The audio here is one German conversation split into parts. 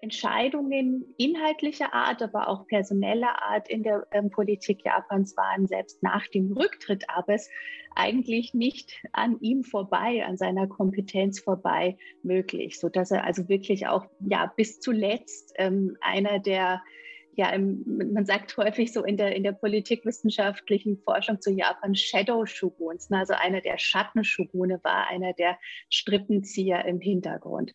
Entscheidungen inhaltlicher Art, aber auch personeller Art in der ähm, Politik Japans waren selbst nach dem Rücktritt Abes eigentlich nicht an ihm vorbei, an seiner Kompetenz vorbei möglich, so dass er also wirklich auch ja bis zuletzt ähm, einer der ja, im, man sagt häufig so in der, in der politikwissenschaftlichen Forschung zu Japan Shadow Shoguns, ne? also einer der Schatten-Shogune war, einer der Strippenzieher im Hintergrund.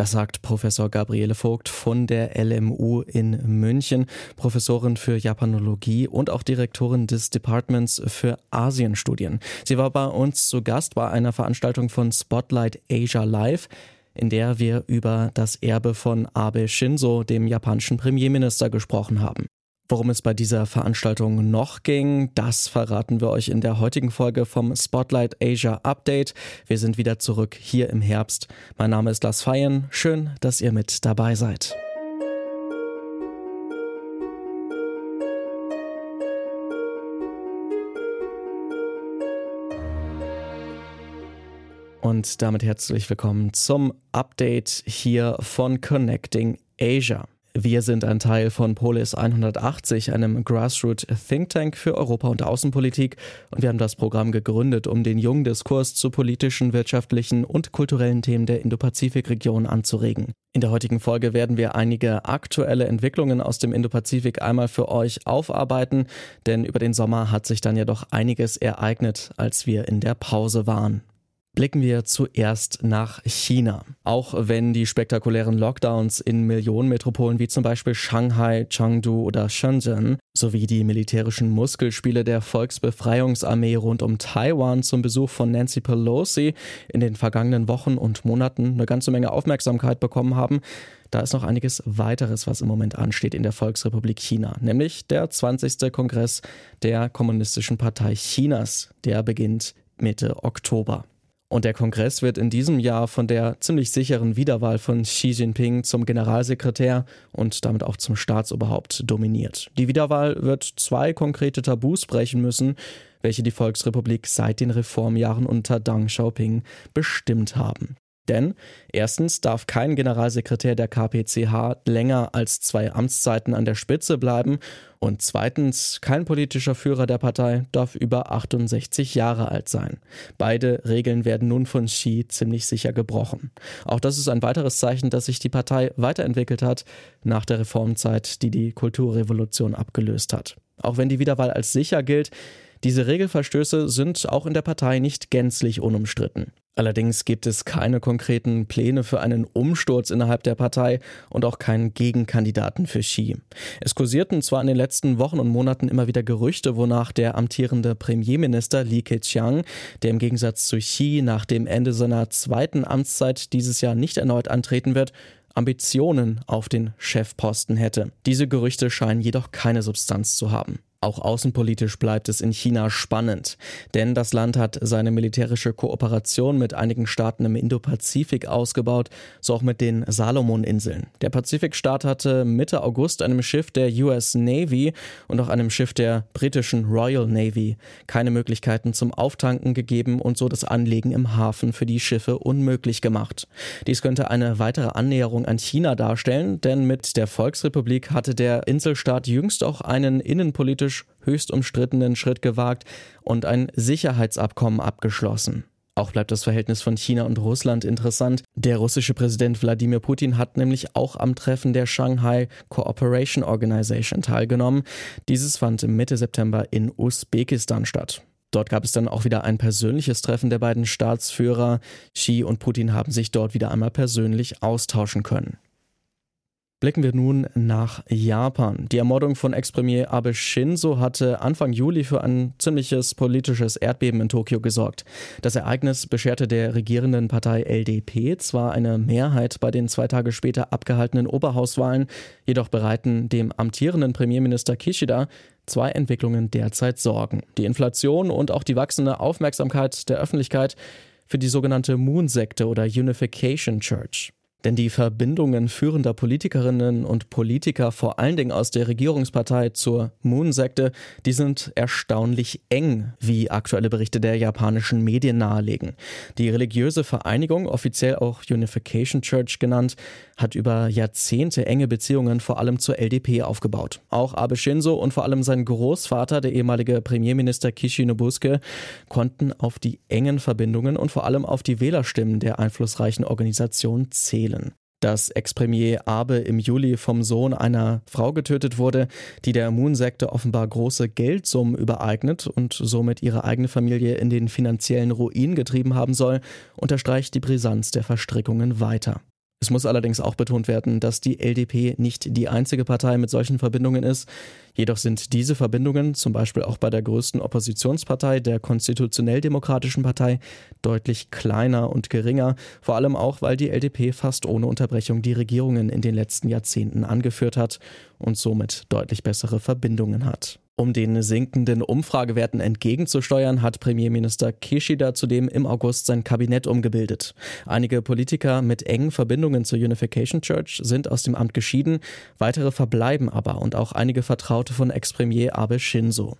Das sagt Professor Gabriele Vogt von der LMU in München, Professorin für Japanologie und auch Direktorin des Departments für Asienstudien. Sie war bei uns zu Gast bei einer Veranstaltung von Spotlight Asia Live in der wir über das Erbe von Abe Shinzo, dem japanischen Premierminister, gesprochen haben. Worum es bei dieser Veranstaltung noch ging, das verraten wir euch in der heutigen Folge vom Spotlight Asia Update. Wir sind wieder zurück hier im Herbst. Mein Name ist Lars Feyen. Schön, dass ihr mit dabei seid. Und damit herzlich willkommen zum Update hier von Connecting Asia. Wir sind ein Teil von Polis 180, einem Grassroot Think Tank für Europa und Außenpolitik. Und wir haben das Programm gegründet, um den jungen Diskurs zu politischen, wirtschaftlichen und kulturellen Themen der Indo-Pazifik-Region anzuregen. In der heutigen Folge werden wir einige aktuelle Entwicklungen aus dem Indo-Pazifik einmal für euch aufarbeiten, denn über den Sommer hat sich dann ja doch einiges ereignet, als wir in der Pause waren. Blicken wir zuerst nach China. Auch wenn die spektakulären Lockdowns in Millionenmetropolen wie zum Beispiel Shanghai, Chengdu oder Shenzhen sowie die militärischen Muskelspiele der Volksbefreiungsarmee rund um Taiwan zum Besuch von Nancy Pelosi in den vergangenen Wochen und Monaten eine ganze Menge Aufmerksamkeit bekommen haben, da ist noch einiges weiteres, was im Moment ansteht in der Volksrepublik China, nämlich der 20. Kongress der Kommunistischen Partei Chinas. Der beginnt Mitte Oktober. Und der Kongress wird in diesem Jahr von der ziemlich sicheren Wiederwahl von Xi Jinping zum Generalsekretär und damit auch zum Staatsoberhaupt dominiert. Die Wiederwahl wird zwei konkrete Tabus brechen müssen, welche die Volksrepublik seit den Reformjahren unter Deng Xiaoping bestimmt haben. Denn erstens darf kein Generalsekretär der KPCH länger als zwei Amtszeiten an der Spitze bleiben und zweitens kein politischer Führer der Partei darf über 68 Jahre alt sein. Beide Regeln werden nun von Xi ziemlich sicher gebrochen. Auch das ist ein weiteres Zeichen, dass sich die Partei weiterentwickelt hat nach der Reformzeit, die die Kulturrevolution abgelöst hat. Auch wenn die Wiederwahl als sicher gilt, diese Regelverstöße sind auch in der Partei nicht gänzlich unumstritten. Allerdings gibt es keine konkreten Pläne für einen Umsturz innerhalb der Partei und auch keinen Gegenkandidaten für Xi. Es kursierten zwar in den letzten Wochen und Monaten immer wieder Gerüchte, wonach der amtierende Premierminister Li Keqiang, der im Gegensatz zu Xi nach dem Ende seiner zweiten Amtszeit dieses Jahr nicht erneut antreten wird, Ambitionen auf den Chefposten hätte. Diese Gerüchte scheinen jedoch keine Substanz zu haben. Auch außenpolitisch bleibt es in China spannend, denn das Land hat seine militärische Kooperation mit einigen Staaten im Indopazifik ausgebaut, so auch mit den Salomoninseln. Der Pazifikstaat hatte Mitte August einem Schiff der US Navy und auch einem Schiff der britischen Royal Navy keine Möglichkeiten zum Auftanken gegeben und so das Anlegen im Hafen für die Schiffe unmöglich gemacht. Dies könnte eine weitere Annäherung an China darstellen, denn mit der Volksrepublik hatte der Inselstaat jüngst auch einen innenpolitischen politisch höchst umstrittenen Schritt gewagt und ein Sicherheitsabkommen abgeschlossen. Auch bleibt das Verhältnis von China und Russland interessant. Der russische Präsident Wladimir Putin hat nämlich auch am Treffen der Shanghai Cooperation Organization teilgenommen. Dieses fand Mitte September in Usbekistan statt. Dort gab es dann auch wieder ein persönliches Treffen der beiden Staatsführer. Xi und Putin haben sich dort wieder einmal persönlich austauschen können. Blicken wir nun nach Japan. Die Ermordung von Ex-Premier Abe Shinzo hatte Anfang Juli für ein ziemliches politisches Erdbeben in Tokio gesorgt. Das Ereignis bescherte der regierenden Partei LDP zwar eine Mehrheit bei den zwei Tage später abgehaltenen Oberhauswahlen, jedoch bereiten dem amtierenden Premierminister Kishida zwei Entwicklungen derzeit Sorgen. Die Inflation und auch die wachsende Aufmerksamkeit der Öffentlichkeit für die sogenannte Moon-Sekte oder Unification Church. Denn die Verbindungen führender Politikerinnen und Politiker, vor allen Dingen aus der Regierungspartei zur Moon-Sekte, die sind erstaunlich eng, wie aktuelle Berichte der japanischen Medien nahelegen. Die religiöse Vereinigung, offiziell auch Unification Church genannt, hat über Jahrzehnte enge Beziehungen vor allem zur LDP aufgebaut. Auch Abe Shinzo und vor allem sein Großvater, der ehemalige Premierminister Kishi Nobusuke, konnten auf die engen Verbindungen und vor allem auf die Wählerstimmen der einflussreichen Organisation zählen spielen. Dass Ex-Premier Abe im Juli vom Sohn einer Frau getötet wurde, die der Moon-Sekte offenbar große Geldsummen übereignet und somit ihre eigene Familie in den finanziellen Ruin getrieben haben soll, unterstreicht die Brisanz der Verstrickungen weiter. Es muss allerdings auch betont werden, dass die LDP nicht die einzige Partei mit solchen Verbindungen ist. Jedoch sind diese Verbindungen, zum Beispiel auch bei der größten Oppositionspartei, der Konstitutionell-Demokratischen Partei, deutlich kleiner und geringer, vor allem auch, weil die LDP fast ohne Unterbrechung die Regierungen in den letzten Jahrzehnten angeführt hat und somit deutlich bessere Verbindungen hat. Um den sinkenden Umfragewerten entgegenzusteuern, hat Premierminister Kishida zudem im August sein Kabinett umgebildet. Einige Politiker mit engen Verbindungen zur Unification Church sind aus dem Amt geschieden, weitere verbleiben aber und auch einige Vertraute von Ex-Premier Abe Shinzo.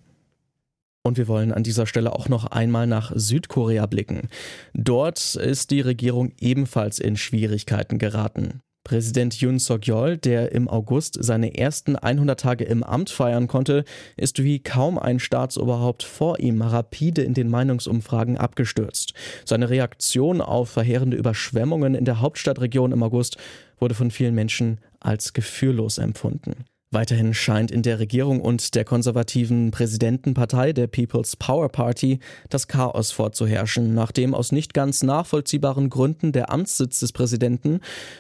Und wir wollen an dieser Stelle auch noch einmal nach Südkorea blicken. Dort ist die Regierung ebenfalls in Schwierigkeiten geraten. Präsident Yoon Suk-yeol, der im August seine ersten 100 Tage im Amt feiern konnte, ist wie kaum ein Staatsoberhaupt vor ihm rapide in den Meinungsumfragen abgestürzt. Seine Reaktion auf verheerende Überschwemmungen in der Hauptstadtregion im August wurde von vielen Menschen als gefühllos empfunden. Weiterhin scheint in der Regierung und der konservativen Präsidentenpartei der People's Power Party das Chaos vorzuherrschen, nachdem aus nicht ganz nachvollziehbaren Gründen der Amtssitz des Präsidenten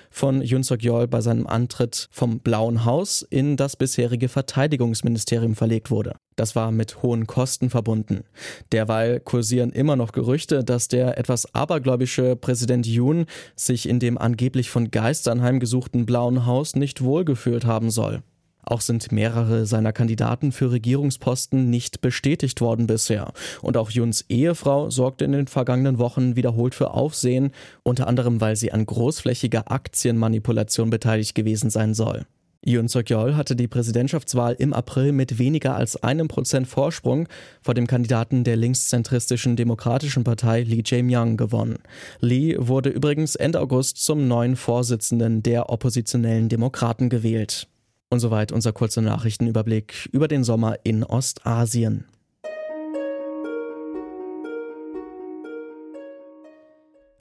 von Yoon Suk-yeol bei seinem Antritt vom Blauen Haus in das bisherige Verteidigungsministerium verlegt wurde. Das war mit hohen Kosten verbunden. Derweil kursieren immer noch Gerüchte, dass der etwas abergläubische Präsident Yoon sich in dem angeblich von Geistern heimgesuchten Blauen Haus nicht wohlgefühlt haben soll. Auch sind mehrere seiner Kandidaten für Regierungsposten nicht bestätigt worden bisher. Und auch Juns Ehefrau sorgte in den vergangenen Wochen wiederholt für Aufsehen, unter anderem weil sie an großflächiger Aktienmanipulation beteiligt gewesen sein soll. Yoon Suk-yeol hatte die Präsidentschaftswahl im April mit weniger als einem Prozent Vorsprung vor dem Kandidaten der linkszentristischen Demokratischen Partei Lee Jae-myung gewonnen. Lee wurde übrigens Ende August zum neuen Vorsitzenden der oppositionellen Demokraten gewählt. Und soweit unser kurzer Nachrichtenüberblick über den Sommer in Ostasien.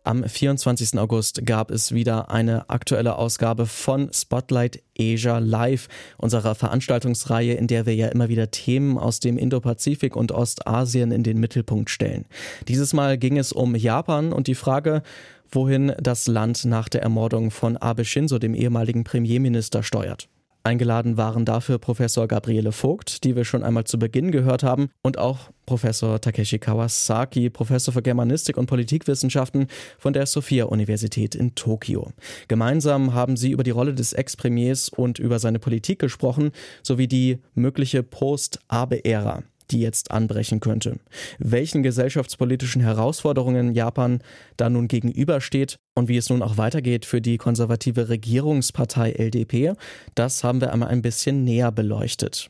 Am 24. August gab es wieder eine aktuelle Ausgabe von Spotlight Asia Live, unserer Veranstaltungsreihe, in der wir ja immer wieder Themen aus dem Indopazifik und Ostasien in den Mittelpunkt stellen. Dieses Mal ging es um Japan und die Frage, wohin das Land nach der Ermordung von Abe Shinzo, dem ehemaligen Premierminister, steuert. Eingeladen waren dafür Professor Gabriele Vogt, die wir schon einmal zu Beginn gehört haben, und auch Professor Takeshi Kawasaki, Professor für Germanistik und Politikwissenschaften von der Sophia-Universität in Tokio. Gemeinsam haben sie über die Rolle des Ex-Premiers und über seine Politik gesprochen, sowie die mögliche Post-Abe-Ära die jetzt anbrechen könnte. Welchen gesellschaftspolitischen Herausforderungen Japan da nun gegenübersteht und wie es nun auch weitergeht für die konservative Regierungspartei LDP, das haben wir einmal ein bisschen näher beleuchtet.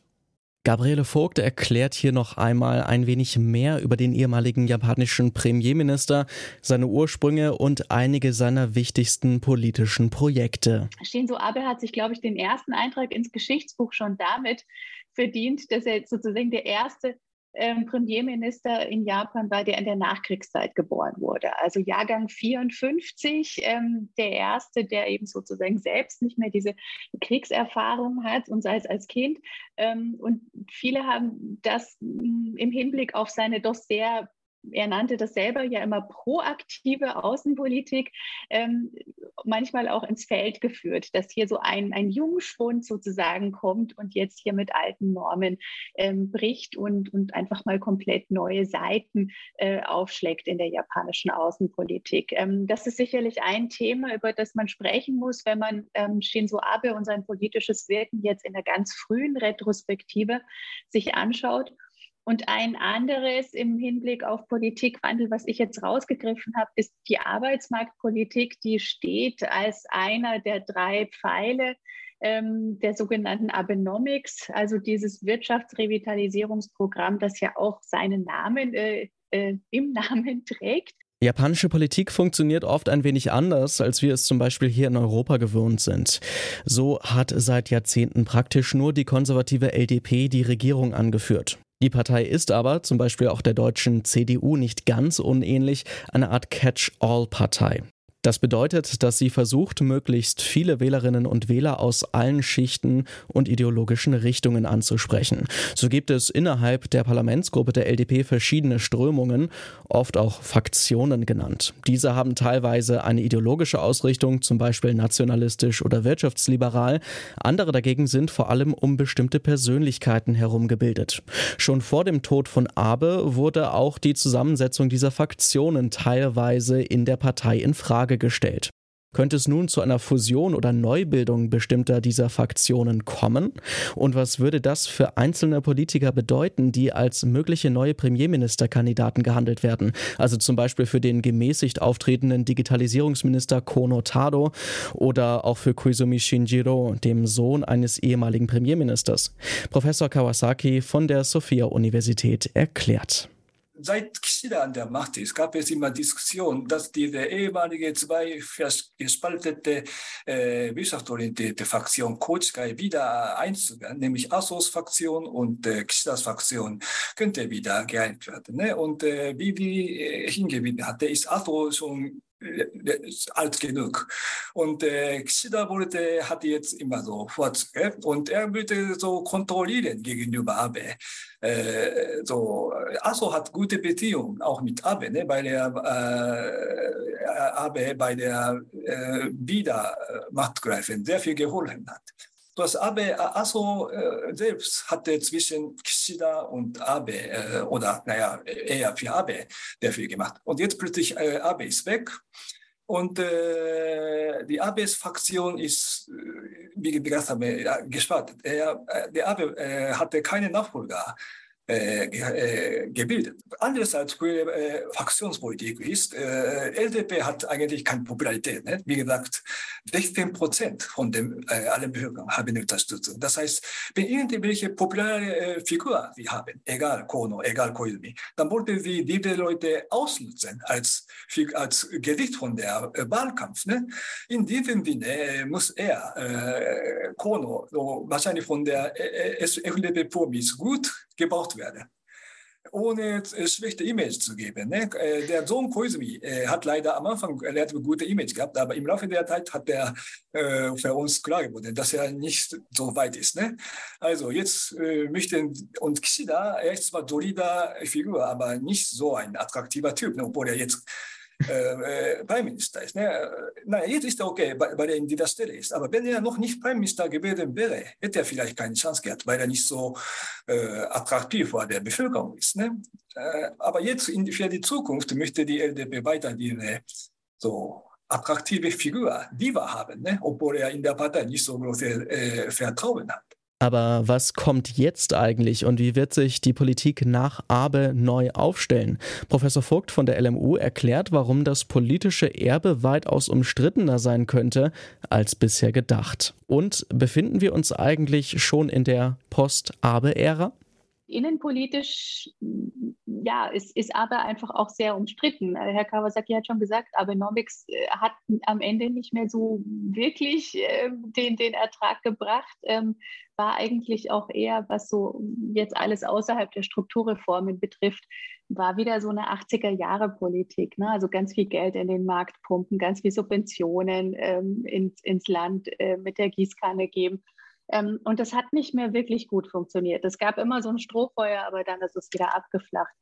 Gabriele Vogt erklärt hier noch einmal ein wenig mehr über den ehemaligen japanischen Premierminister, seine Ursprünge und einige seiner wichtigsten politischen Projekte. Shinzo Abe hat sich, glaube ich, den ersten Eintrag ins Geschichtsbuch schon damit verdient, dass er sozusagen der erste ähm, Premierminister in Japan war, der in der Nachkriegszeit geboren wurde. Also Jahrgang 54, ähm, der erste, der eben sozusagen selbst nicht mehr diese Kriegserfahrung hat und sei es als Kind. Ähm, und viele haben das mm, im Hinblick auf seine doch sehr er nannte das selber ja immer proaktive Außenpolitik, ähm, manchmal auch ins Feld geführt, dass hier so ein, ein Jungschwund sozusagen kommt und jetzt hier mit alten Normen ähm, bricht und, und einfach mal komplett neue Seiten äh, aufschlägt in der japanischen Außenpolitik. Ähm, das ist sicherlich ein Thema, über das man sprechen muss, wenn man ähm, Shinzo Abe und sein politisches Wirken jetzt in der ganz frühen Retrospektive sich anschaut. Und ein anderes im Hinblick auf Politikwandel, was ich jetzt rausgegriffen habe, ist die Arbeitsmarktpolitik, die steht als einer der drei Pfeile ähm, der sogenannten Abenomics, also dieses Wirtschaftsrevitalisierungsprogramm, das ja auch seinen Namen äh, äh, im Namen trägt. Japanische Politik funktioniert oft ein wenig anders, als wir es zum Beispiel hier in Europa gewohnt sind. So hat seit Jahrzehnten praktisch nur die konservative LDP die Regierung angeführt. Die Partei ist aber, zum Beispiel auch der deutschen CDU, nicht ganz unähnlich, eine Art Catch-all-Partei. Das bedeutet, dass sie versucht, möglichst viele Wählerinnen und Wähler aus allen Schichten und ideologischen Richtungen anzusprechen. So gibt es innerhalb der Parlamentsgruppe der LDP verschiedene Strömungen, oft auch Faktionen genannt. Diese haben teilweise eine ideologische Ausrichtung, zum Beispiel nationalistisch oder wirtschaftsliberal. Andere dagegen sind vor allem um bestimmte Persönlichkeiten herum gebildet. Schon vor dem Tod von Abe wurde auch die Zusammensetzung dieser Faktionen teilweise in der Partei in Frage Frage gestellt. Könnte es nun zu einer Fusion oder Neubildung bestimmter dieser Faktionen kommen? Und was würde das für einzelne Politiker bedeuten, die als mögliche neue Premierministerkandidaten gehandelt werden? Also zum Beispiel für den gemäßigt auftretenden Digitalisierungsminister Kono Tado oder auch für Koizumi Shinjiro, dem Sohn eines ehemaligen Premierministers. Professor Kawasaki von der Sophia Universität erklärt seit Kishida an der Macht ist, gab es immer Diskussionen, dass diese ehemalige zwei gespaltete äh, wirtschaftsorientierte Fraktion Kochikai wieder einzuführen, nämlich Asos Fraktion und äh, Kishidas Fraktion könnte wieder geeinigt werden. Ne? Und äh, wie die äh, hingewiesen hatte, ist Aso schon alt genug. Und äh, Kishida wollte, hat jetzt immer so Vorzüge und er würde so kontrollieren gegenüber Abe. Äh, so, Aso hat gute Beziehungen auch mit Abe, ne, weil er äh, Abe bei der äh, Wiedermachtgreifen sehr viel geholfen hat. Das Abe, Aso äh, selbst hatte zwischen Kishida und Abe, äh, oder naja, eher für Abe, sehr viel gemacht. Und jetzt plötzlich äh, Abe ist weg. Und äh, die Abes Fraktion ist, wie gesagt habe, gespalten. Er, der Abe äh, hatte keine Nachfolger äh, äh, gebildet. Andererseits für äh, Fraktionspolitik ist, äh, LDP hat eigentlich keine Popularität. Ne? Wie gesagt, 16 Prozent von dem, äh, allen Bürgern haben Unterstützung. Das heißt, wenn irgendwelche populäre äh, Figur sie haben, egal Kono, egal Koizumi, dann wollten sie diese Leute ausnutzen als, als Gesicht von der äh, Wahlkampf. Ne? In diesem Sinne äh, muss er, äh, Kono, so wahrscheinlich von der äh, FDP-Promis gut gebraucht werden. Ohne äh, schlechte Image zu geben. Ne? Äh, der Sohn Koizumi äh, hat leider am Anfang eine gute Image gehabt, aber im Laufe der Zeit hat er äh, für uns klar geworden, dass er nicht so weit ist. Ne? Also jetzt äh, möchten, und Kishida, er ist zwar solider Figur, aber nicht so ein attraktiver Typ, ne? obwohl er jetzt äh, Prime Minister ist. Ne? Na, jetzt ist er okay, weil er in dieser Stelle ist. Aber wenn er noch nicht Prime Minister gewesen wäre, hätte er vielleicht keine Chance gehabt, weil er nicht so äh, attraktiv war der Bevölkerung ist. Ne? Äh, aber jetzt in, für die Zukunft möchte die LDP weiter diese so attraktive Figur, Diva haben, ne? obwohl er in der Partei nicht so große äh, Vertrauen hat. Aber was kommt jetzt eigentlich und wie wird sich die Politik nach Abe neu aufstellen? Professor Vogt von der LMU erklärt, warum das politische Erbe weitaus umstrittener sein könnte als bisher gedacht. Und befinden wir uns eigentlich schon in der Post-Abe-Ära? Innenpolitisch ja, ist, ist aber einfach auch sehr umstritten. Äh, Herr Kawasaki hat schon gesagt, Abenomics äh, hat am Ende nicht mehr so wirklich äh, den, den Ertrag gebracht, ähm, war eigentlich auch eher, was so jetzt alles außerhalb der Strukturreformen betrifft, war wieder so eine 80er-Jahre-Politik. Ne? Also ganz viel Geld in den Markt pumpen, ganz viel Subventionen ähm, ins, ins Land äh, mit der Gießkanne geben. Ähm, und das hat nicht mehr wirklich gut funktioniert. Es gab immer so ein Strohfeuer, aber dann ist es wieder abgeflacht.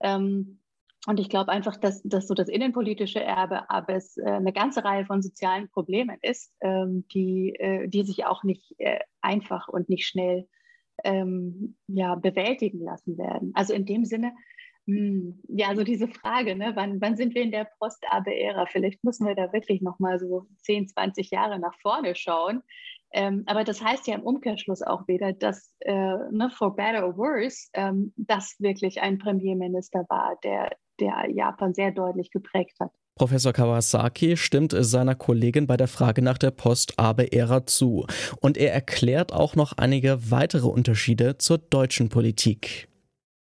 Ähm, und ich glaube einfach, dass, dass so das innenpolitische Erbe aber es äh, eine ganze Reihe von sozialen Problemen ist, ähm, die, äh, die sich auch nicht äh, einfach und nicht schnell ähm, ja, bewältigen lassen werden. Also in dem Sinne, mh, hm, ja, so diese Frage, ne, wann, wann sind wir in der Post-Abe-Ära? Vielleicht müssen wir da wirklich nochmal so 10, 20 Jahre nach vorne schauen Ähm, aber das heißt ja im Umkehrschluss auch wieder, dass äh, ne, for better or worse, ähm, das wirklich ein Premierminister war, der, der Japan sehr deutlich geprägt hat. Professor Kawasaki stimmt seiner Kollegin bei der Frage nach der Post-Abe-Ära zu. Und er erklärt auch noch einige weitere Unterschiede zur deutschen Politik.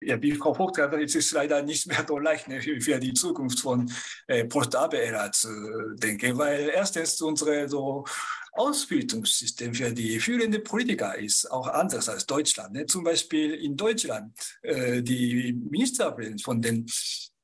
Ja, wie Frau Vogt gesagt es ist leider nicht mehr so leicht ne, für die Zukunft von äh, Post-Abe-Ära zu denken, weil erstens unsere so Ausbildungssystem für die führenden Politiker ist auch anders als Deutschland. Ne? Zum Beispiel in Deutschland äh, die Ministerpräsidenten von den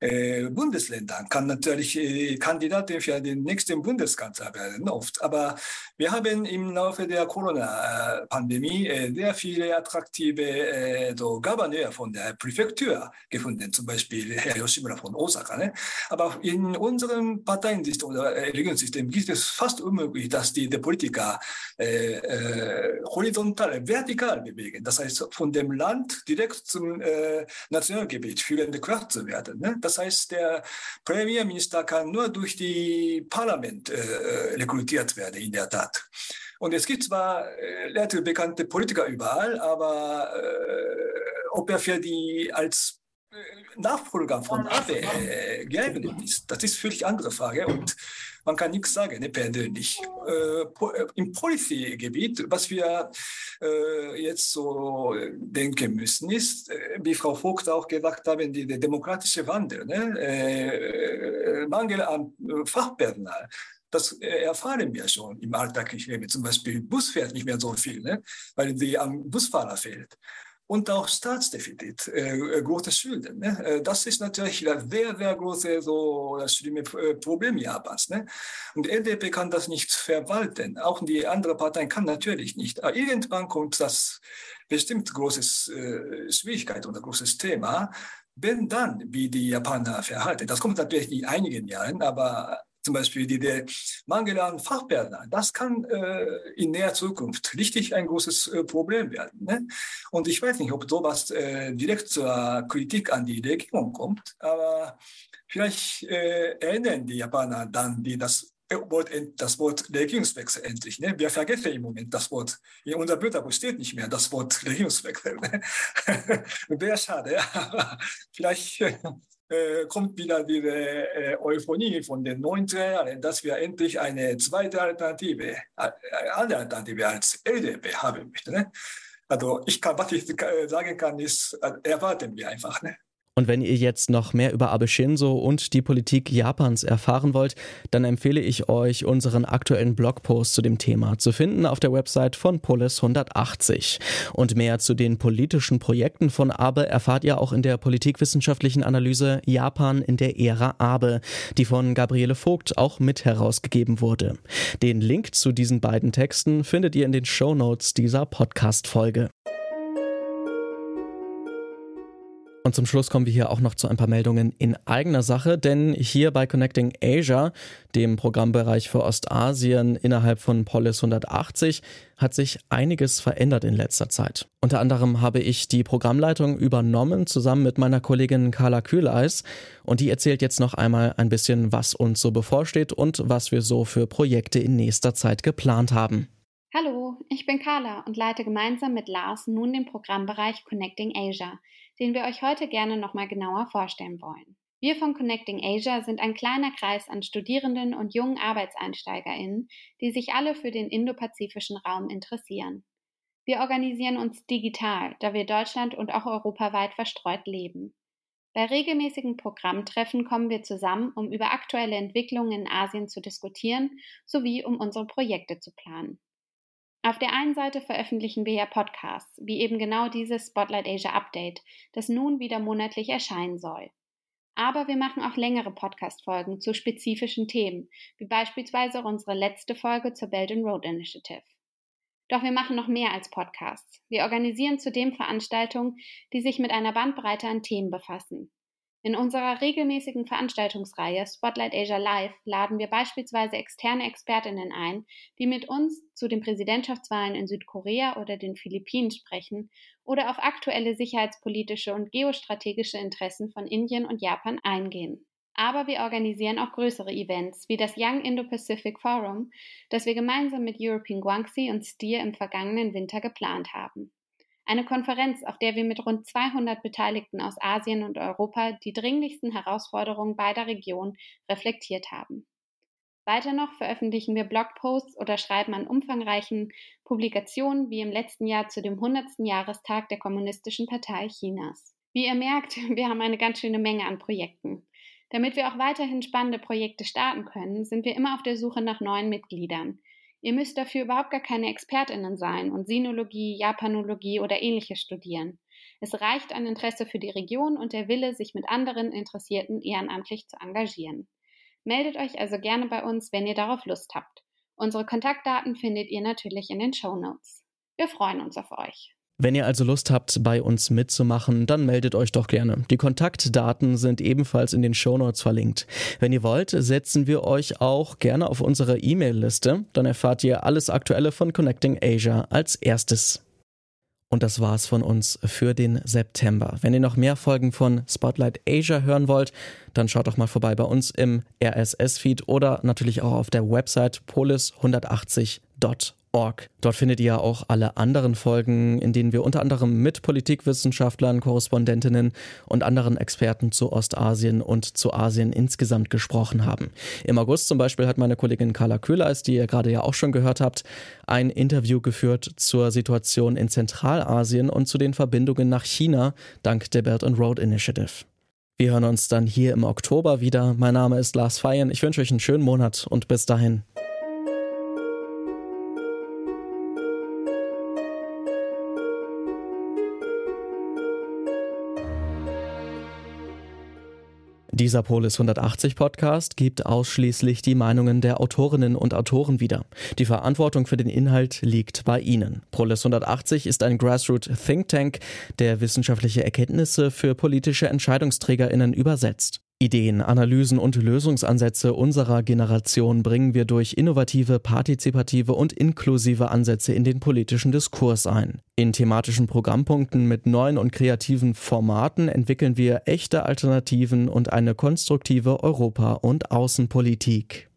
Bundesländern kann natürlich äh, Kandidatin für den nächsten Bundeskanzler werden, oft. Aber wir haben im Laufe der Corona-Pandemie äh, sehr viele attraktive äh, so Gouverneur von der Präfektur gefunden, zum Beispiel Herr Yoshimura von Osaka. Ne? Aber in unserem Parteiensystem oder äh, Regierungssystem gibt es fast unmöglich, dass die, die Politiker äh, äh, horizontal, vertikal bewegen. Das heißt, von dem Land direkt zum äh, Nationalgebiet führende Kraft zu werden. Ne? Das heißt, der Premierminister kann nur durch die Parlament äh, äh, rekrutiert werden, in der Tat. Und es gibt zwar äh, bekannte Politiker überall, aber äh, ob er für die als Nachfolger von Abe äh, ist, das ist völlig andere Frage. Und man kann nichts sagen, ne, persönlich. Äh, äh, Im Policy-Gebiet, was wir äh, jetzt so denken müssen, ist, äh, wie Frau Vogt auch gesagt hat, die, der demokratische Wandel, ne? äh, Mangel an Fachpersonal. Das erfahren wir schon im alltäglichen Leben. Zum Beispiel Bus fährt nicht mehr so viel, ne? weil die am Busfahrer fehlt und auch Staatsdefizit, äh, äh, große Schulden. Ne? Äh, das ist natürlich ein sehr, sehr großes so, äh, Problem Japans. Ne? Und LDP kann das nicht verwalten. Auch die andere Parteien kann natürlich nicht. Aber irgendwann kommt das bestimmt großes äh, Schwierigkeit oder großes Thema. Wenn dann, wie die Japaner verhalten, das kommt natürlich in einigen Jahren, aber zum Beispiel die, der Mangel an Fachpersonal, das kann äh, in näher Zukunft richtig ein großes äh, Problem werden. Ne? Und ich weiß nicht, ob sowas äh, direkt zur Kritik an die Regierung kommt, aber vielleicht äh, erinnern die Japaner dann, die das Wort, das Wort Regierungswechsel endlich. Ne? Wir vergessen im Moment das Wort. In unserer Bürgerbuch steht nicht mehr das Wort Regierungswechsel. Ne? Wäre schade. vielleicht äh, kommt wieder diese äh, Euphonie von den 90er Jahren, dass wir endlich eine zweite Alternative, äh, andere Alternative als LDP haben möchten. Ne? Also ich kann, was ich sagen kann, ist, erwarten wir einfach. Ne? Und wenn ihr jetzt noch mehr über Abe Shinzo und die Politik Japans erfahren wollt, dann empfehle ich euch unseren aktuellen Blogpost zu dem Thema zu finden auf der Website von Polis 180. Und mehr zu den politischen Projekten von Abe erfahrt ihr auch in der politikwissenschaftlichen Analyse Japan in der Ära Abe, die von Gabriele Vogt auch mit herausgegeben wurde. Den Link zu diesen beiden Texten findet ihr in den Show Notes dieser Podcast-Folge. Und zum Schluss kommen wir hier auch noch zu ein paar Meldungen in eigener Sache, denn hier bei Connecting Asia, dem Programmbereich für Ostasien innerhalb von Polis 180, hat sich einiges verändert in letzter Zeit. Unter anderem habe ich die Programmleitung übernommen zusammen mit meiner Kollegin Carla Kühleis und die erzählt jetzt noch einmal ein bisschen, was uns so bevorsteht und was wir so für Projekte in nächster Zeit geplant haben. Hallo, ich bin Carla und leite gemeinsam mit Lars nun den Programmbereich Connecting Asia, den wir euch heute gerne nochmal genauer vorstellen wollen. Wir von Connecting Asia sind ein kleiner Kreis an Studierenden und jungen ArbeitseinsteigerInnen, die sich alle für den indopazifischen Raum interessieren. Wir organisieren uns digital, da wir Deutschland und auch europaweit verstreut leben. Bei regelmäßigen Programmtreffen kommen wir zusammen, um über aktuelle Entwicklungen in Asien zu diskutieren sowie um unsere Projekte zu planen. Auf der einen Seite veröffentlichen wir ja Podcasts, wie eben genau dieses Spotlight Asia Update, das nun wieder monatlich erscheinen soll. Aber wir machen auch längere Podcast-Folgen zu spezifischen Themen, wie beispielsweise unsere letzte Folge zur Belt and Road Initiative. Doch wir machen noch mehr als Podcasts. Wir organisieren zudem Veranstaltungen, die sich mit einer Bandbreite an Themen befassen. In unserer regelmäßigen Veranstaltungsreihe Spotlight Asia Live laden wir beispielsweise externe Expertinnen ein, die mit uns zu den Präsidentschaftswahlen in Südkorea oder den Philippinen sprechen oder auf aktuelle sicherheitspolitische und geostrategische Interessen von Indien und Japan eingehen. Aber wir organisieren auch größere Events, wie das Young Indo-Pacific Forum, das wir gemeinsam mit European Guangxi und Steer im vergangenen Winter geplant haben. Eine Konferenz, auf der wir mit rund 200 Beteiligten aus Asien und Europa die dringlichsten Herausforderungen beider Regionen reflektiert haben. Weiter noch veröffentlichen wir Blogposts oder schreiben an umfangreichen Publikationen wie im letzten Jahr zu dem 100. Jahrestag der Kommunistischen Partei Chinas. Wie ihr merkt, wir haben eine ganz schöne Menge an Projekten. Damit wir auch weiterhin spannende Projekte starten können, sind wir immer auf der Suche nach neuen Mitgliedern. Ihr müsst dafür überhaupt gar keine Expertinnen sein und Sinologie, Japanologie oder ähnliches studieren. Es reicht ein Interesse für die Region und der Wille, sich mit anderen Interessierten ehrenamtlich zu engagieren. Meldet euch also gerne bei uns, wenn ihr darauf Lust habt. Unsere Kontaktdaten findet ihr natürlich in den Show Notes. Wir freuen uns auf euch. Wenn ihr also Lust habt, bei uns mitzumachen, dann meldet euch doch gerne. Die Kontaktdaten sind ebenfalls in den Shownotes verlinkt. Wenn ihr wollt, setzen wir euch auch gerne auf unsere E-Mail-Liste. Dann erfahrt ihr alles Aktuelle von Connecting Asia als erstes. Und das war's von uns für den September. Wenn ihr noch mehr Folgen von Spotlight Asia hören wollt, dann schaut doch mal vorbei bei uns im RSS-Feed oder natürlich auch auf der Website polis180.org org. Dort findet ihr auch alle anderen Folgen, in denen wir unter anderem mit Politikwissenschaftlern, Korrespondentinnen und anderen Experten zu Ostasien und zu Asien insgesamt gesprochen haben. Im August zum Beispiel hat meine Kollegin Carla Köhleis, die ihr gerade ja auch schon gehört habt, ein Interview geführt zur Situation in Zentralasien und zu den Verbindungen nach China dank der Belt and Road Initiative. Wir hören uns dann hier im Oktober wieder. Mein Name ist Lars Feyen. Ich wünsche euch einen schönen Monat und bis dahin. Dieser Polis 180 Podcast gibt ausschließlich die Meinungen der Autorinnen und Autoren wieder. Die Verantwortung für den Inhalt liegt bei Ihnen. Polis 180 ist ein Grassroot Think Tank, der wissenschaftliche Erkenntnisse für politische EntscheidungsträgerInnen übersetzt. Ideen, Analysen und Lösungsansätze unserer Generation bringen wir durch innovative, partizipative und inklusive Ansätze in den politischen Diskurs ein. In thematischen Programmpunkten mit neuen und kreativen Formaten entwickeln wir echte Alternativen und eine konstruktive Europa- und Außenpolitik.